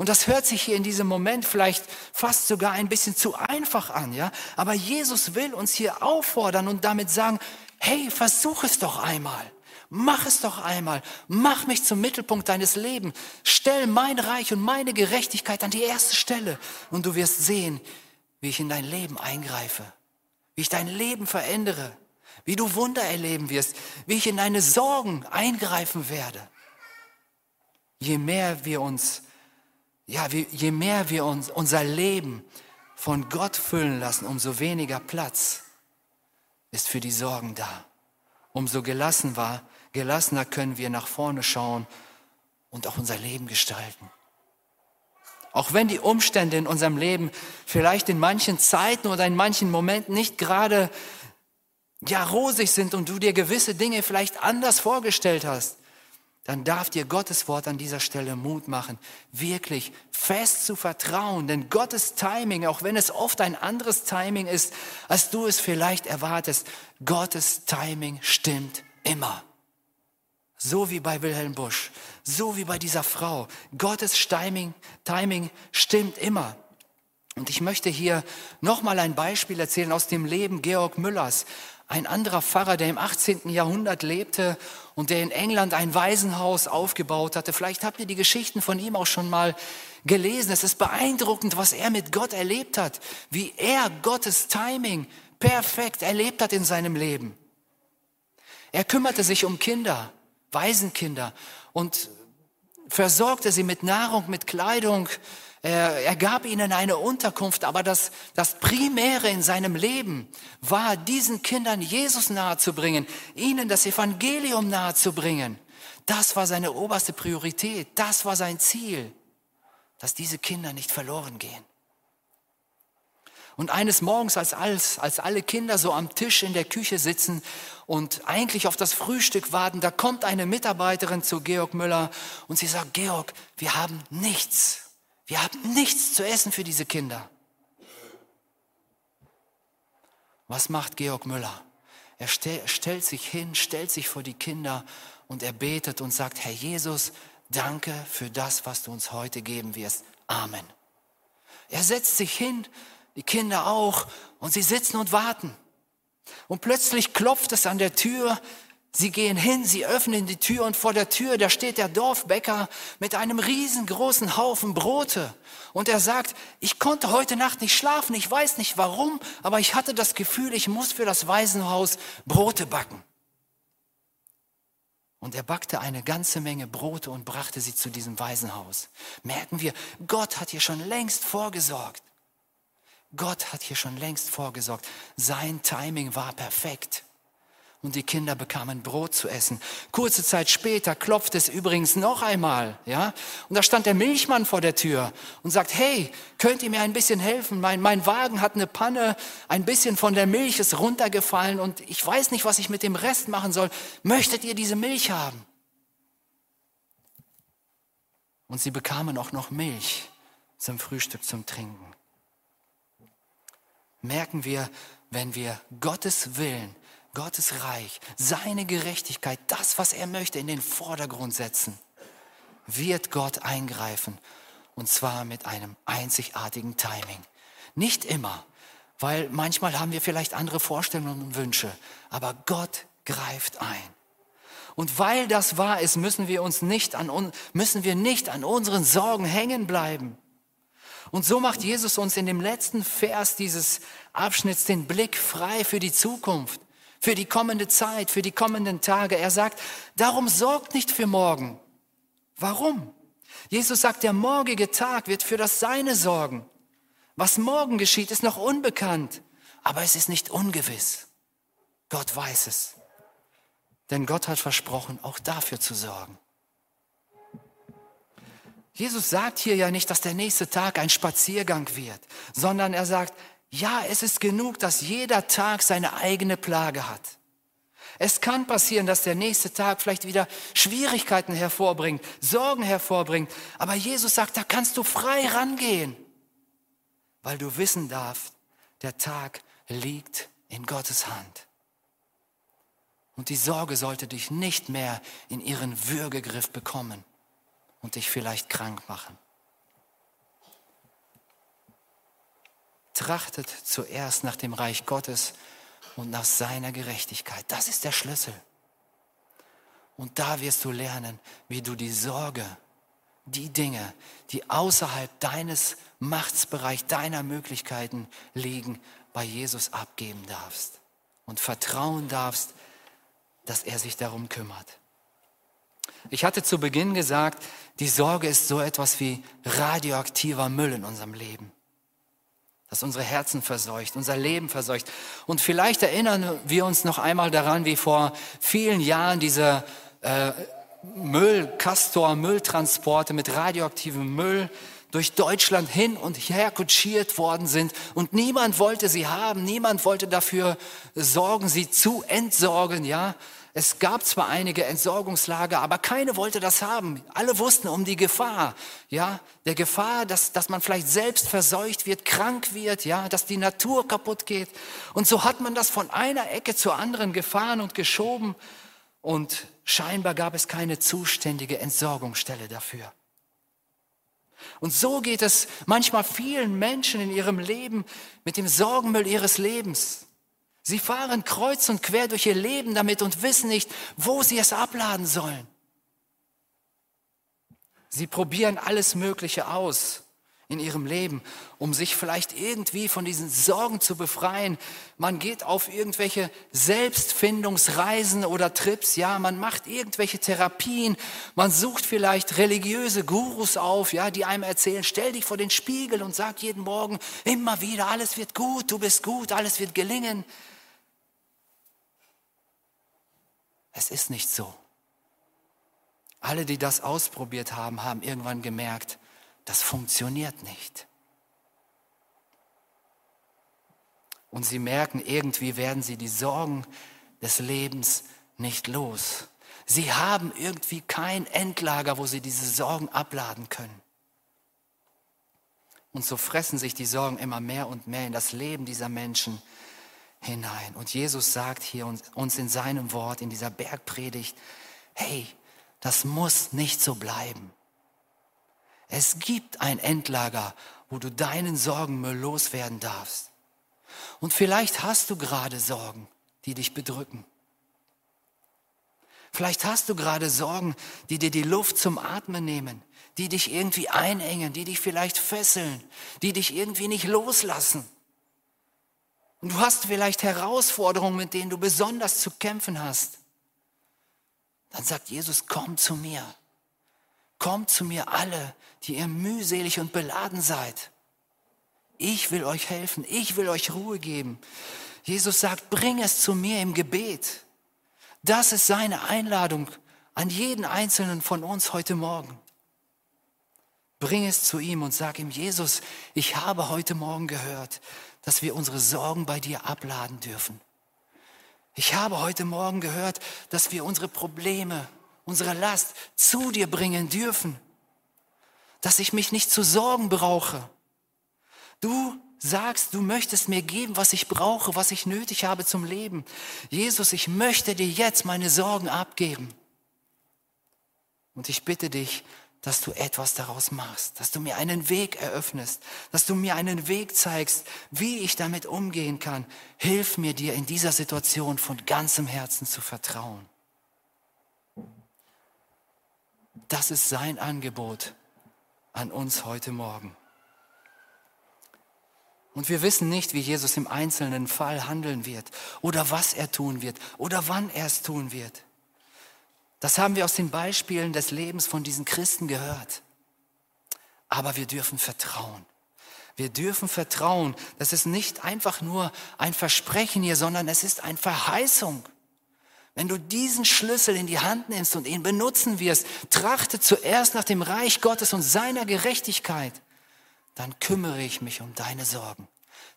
Und das hört sich hier in diesem Moment vielleicht fast sogar ein bisschen zu einfach an, ja? Aber Jesus will uns hier auffordern und damit sagen, hey, versuch es doch einmal. Mach es doch einmal. Mach mich zum Mittelpunkt deines Lebens. Stell mein Reich und meine Gerechtigkeit an die erste Stelle. Und du wirst sehen, wie ich in dein Leben eingreife. Wie ich dein Leben verändere. Wie du Wunder erleben wirst. Wie ich in deine Sorgen eingreifen werde. Je mehr wir uns ja, je mehr wir uns unser Leben von Gott füllen lassen, umso weniger Platz ist für die Sorgen da. Umso gelassen war, gelassener können wir nach vorne schauen und auch unser Leben gestalten. Auch wenn die Umstände in unserem Leben vielleicht in manchen Zeiten oder in manchen Momenten nicht gerade ja rosig sind und du dir gewisse Dinge vielleicht anders vorgestellt hast, dann darf dir Gottes Wort an dieser Stelle Mut machen, wirklich fest zu vertrauen. Denn Gottes Timing, auch wenn es oft ein anderes Timing ist, als du es vielleicht erwartest, Gottes Timing stimmt immer. So wie bei Wilhelm Busch, so wie bei dieser Frau. Gottes Timing, Timing stimmt immer. Und ich möchte hier nochmal ein Beispiel erzählen aus dem Leben Georg Müllers ein anderer Pfarrer, der im 18. Jahrhundert lebte und der in England ein Waisenhaus aufgebaut hatte. Vielleicht habt ihr die Geschichten von ihm auch schon mal gelesen. Es ist beeindruckend, was er mit Gott erlebt hat, wie er Gottes Timing perfekt erlebt hat in seinem Leben. Er kümmerte sich um Kinder, Waisenkinder und versorgte sie mit Nahrung, mit Kleidung, er, er gab ihnen eine Unterkunft, aber das, das Primäre in seinem Leben war, diesen Kindern Jesus nahezubringen, ihnen das Evangelium nahezubringen. Das war seine oberste Priorität, das war sein Ziel, dass diese Kinder nicht verloren gehen. Und eines Morgens, als, alles, als alle Kinder so am Tisch in der Küche sitzen und eigentlich auf das Frühstück warten, da kommt eine Mitarbeiterin zu Georg Müller und sie sagt, Georg, wir haben nichts. Wir haben nichts zu essen für diese Kinder. Was macht Georg Müller? Er stell, stellt sich hin, stellt sich vor die Kinder und er betet und sagt, Herr Jesus, danke für das, was du uns heute geben wirst. Amen. Er setzt sich hin, die Kinder auch, und sie sitzen und warten. Und plötzlich klopft es an der Tür. Sie gehen hin, sie öffnen die Tür und vor der Tür, da steht der Dorfbäcker mit einem riesengroßen Haufen Brote. Und er sagt, ich konnte heute Nacht nicht schlafen, ich weiß nicht warum, aber ich hatte das Gefühl, ich muss für das Waisenhaus Brote backen. Und er backte eine ganze Menge Brote und brachte sie zu diesem Waisenhaus. Merken wir, Gott hat hier schon längst vorgesorgt. Gott hat hier schon längst vorgesorgt. Sein Timing war perfekt. Und die Kinder bekamen Brot zu essen. Kurze Zeit später klopft es übrigens noch einmal, ja. Und da stand der Milchmann vor der Tür und sagt, hey, könnt ihr mir ein bisschen helfen? Mein, mein Wagen hat eine Panne, ein bisschen von der Milch ist runtergefallen und ich weiß nicht, was ich mit dem Rest machen soll. Möchtet ihr diese Milch haben? Und sie bekamen auch noch Milch zum Frühstück, zum Trinken. Merken wir, wenn wir Gottes Willen Gottes Reich, seine Gerechtigkeit, das, was er möchte, in den Vordergrund setzen, wird Gott eingreifen. Und zwar mit einem einzigartigen Timing. Nicht immer, weil manchmal haben wir vielleicht andere Vorstellungen und Wünsche, aber Gott greift ein. Und weil das wahr ist, müssen wir uns nicht an, müssen wir nicht an unseren Sorgen hängen bleiben. Und so macht Jesus uns in dem letzten Vers dieses Abschnitts den Blick frei für die Zukunft für die kommende Zeit, für die kommenden Tage. Er sagt, darum sorgt nicht für morgen. Warum? Jesus sagt, der morgige Tag wird für das Seine sorgen. Was morgen geschieht, ist noch unbekannt, aber es ist nicht ungewiss. Gott weiß es. Denn Gott hat versprochen, auch dafür zu sorgen. Jesus sagt hier ja nicht, dass der nächste Tag ein Spaziergang wird, sondern er sagt, ja, es ist genug, dass jeder Tag seine eigene Plage hat. Es kann passieren, dass der nächste Tag vielleicht wieder Schwierigkeiten hervorbringt, Sorgen hervorbringt. Aber Jesus sagt, da kannst du frei rangehen, weil du wissen darfst, der Tag liegt in Gottes Hand. Und die Sorge sollte dich nicht mehr in ihren Würgegriff bekommen und dich vielleicht krank machen. Trachtet zuerst nach dem Reich Gottes und nach seiner Gerechtigkeit. Das ist der Schlüssel. Und da wirst du lernen, wie du die Sorge, die Dinge, die außerhalb deines Machtsbereich, deiner Möglichkeiten liegen, bei Jesus abgeben darfst und vertrauen darfst, dass er sich darum kümmert. Ich hatte zu Beginn gesagt, die Sorge ist so etwas wie radioaktiver Müll in unserem Leben das unsere Herzen verseucht, unser Leben verseucht. Und vielleicht erinnern wir uns noch einmal daran, wie vor vielen Jahren diese äh, Müll, Castor, Mülltransporte mit radioaktivem Müll durch Deutschland hin und her kutschiert worden sind und niemand wollte sie haben, niemand wollte dafür sorgen, sie zu entsorgen, ja. Es gab zwar einige Entsorgungslager, aber keine wollte das haben. Alle wussten um die Gefahr, ja, der Gefahr, dass, dass man vielleicht selbst verseucht wird, krank wird, ja, dass die Natur kaputt geht. Und so hat man das von einer Ecke zur anderen gefahren und geschoben und scheinbar gab es keine zuständige Entsorgungsstelle dafür. Und so geht es manchmal vielen Menschen in ihrem Leben mit dem Sorgenmüll ihres Lebens. Sie fahren kreuz und quer durch ihr Leben damit und wissen nicht, wo sie es abladen sollen. Sie probieren alles Mögliche aus in ihrem Leben, um sich vielleicht irgendwie von diesen Sorgen zu befreien. Man geht auf irgendwelche Selbstfindungsreisen oder Trips, ja, man macht irgendwelche Therapien, man sucht vielleicht religiöse Gurus auf, ja, die einem erzählen, stell dich vor den Spiegel und sag jeden Morgen immer wieder, alles wird gut, du bist gut, alles wird gelingen. Es ist nicht so. Alle, die das ausprobiert haben, haben irgendwann gemerkt, das funktioniert nicht. Und sie merken, irgendwie werden sie die Sorgen des Lebens nicht los. Sie haben irgendwie kein Endlager, wo sie diese Sorgen abladen können. Und so fressen sich die Sorgen immer mehr und mehr in das Leben dieser Menschen hinein. Und Jesus sagt hier uns in seinem Wort, in dieser Bergpredigt, hey, das muss nicht so bleiben. Es gibt ein Endlager, wo du deinen Sorgenmüll loswerden darfst. Und vielleicht hast du gerade Sorgen, die dich bedrücken. Vielleicht hast du gerade Sorgen, die dir die Luft zum Atmen nehmen, die dich irgendwie einengen, die dich vielleicht fesseln, die dich irgendwie nicht loslassen. Und du hast vielleicht Herausforderungen, mit denen du besonders zu kämpfen hast. Dann sagt Jesus, komm zu mir. Kommt zu mir alle, die ihr mühselig und beladen seid. Ich will euch helfen, ich will euch Ruhe geben. Jesus sagt, bring es zu mir im Gebet. Das ist seine Einladung an jeden einzelnen von uns heute Morgen. Bring es zu ihm und sag ihm, Jesus, ich habe heute Morgen gehört, dass wir unsere Sorgen bei dir abladen dürfen. Ich habe heute Morgen gehört, dass wir unsere Probleme, unsere Last zu dir bringen dürfen. Dass ich mich nicht zu sorgen brauche. Du sagst, du möchtest mir geben, was ich brauche, was ich nötig habe zum Leben. Jesus, ich möchte dir jetzt meine Sorgen abgeben. Und ich bitte dich, dass du etwas daraus machst, dass du mir einen Weg eröffnest, dass du mir einen Weg zeigst, wie ich damit umgehen kann. Hilf mir dir in dieser Situation von ganzem Herzen zu vertrauen. Das ist sein Angebot an uns heute Morgen. Und wir wissen nicht, wie Jesus im einzelnen Fall handeln wird oder was er tun wird oder wann er es tun wird. Das haben wir aus den Beispielen des Lebens von diesen Christen gehört. Aber wir dürfen vertrauen. Wir dürfen vertrauen. Das ist nicht einfach nur ein Versprechen hier, sondern es ist eine Verheißung. Wenn du diesen Schlüssel in die Hand nimmst und ihn benutzen wirst, trachte zuerst nach dem Reich Gottes und seiner Gerechtigkeit, dann kümmere ich mich um deine Sorgen.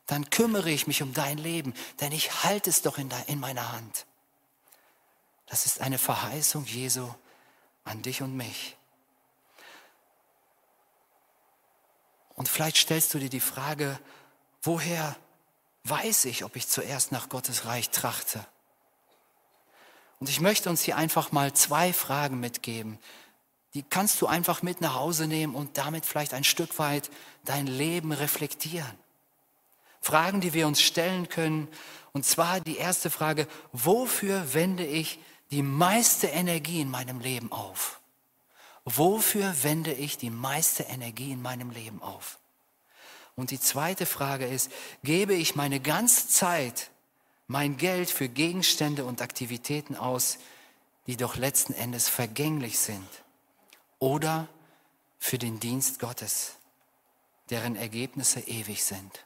Dann kümmere ich mich um dein Leben, denn ich halte es doch in, in meiner Hand. Das ist eine Verheißung Jesu an dich und mich. Und vielleicht stellst du dir die Frage, woher weiß ich, ob ich zuerst nach Gottes Reich trachte? Und ich möchte uns hier einfach mal zwei Fragen mitgeben. Die kannst du einfach mit nach Hause nehmen und damit vielleicht ein Stück weit dein Leben reflektieren. Fragen, die wir uns stellen können. Und zwar die erste Frage, wofür wende ich die meiste Energie in meinem Leben auf? Wofür wende ich die meiste Energie in meinem Leben auf? Und die zweite Frage ist, gebe ich meine ganze Zeit, mein Geld für Gegenstände und Aktivitäten aus, die doch letzten Endes vergänglich sind? Oder für den Dienst Gottes, deren Ergebnisse ewig sind?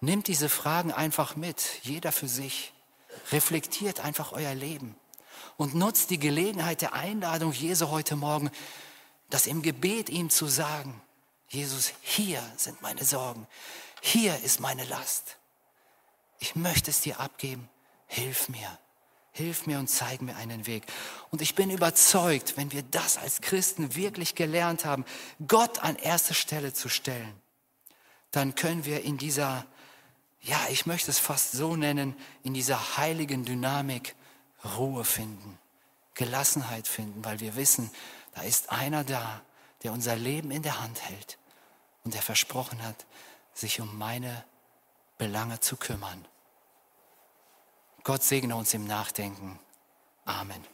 Nimmt diese Fragen einfach mit, jeder für sich. Reflektiert einfach euer Leben und nutzt die Gelegenheit der Einladung Jesu heute Morgen, das im Gebet ihm zu sagen. Jesus, hier sind meine Sorgen, hier ist meine Last. Ich möchte es dir abgeben. Hilf mir. Hilf mir und zeig mir einen Weg. Und ich bin überzeugt, wenn wir das als Christen wirklich gelernt haben, Gott an erste Stelle zu stellen, dann können wir in dieser ja, ich möchte es fast so nennen, in dieser heiligen Dynamik Ruhe finden, Gelassenheit finden, weil wir wissen, da ist einer da, der unser Leben in der Hand hält und der versprochen hat, sich um meine Belange zu kümmern. Gott segne uns im Nachdenken. Amen.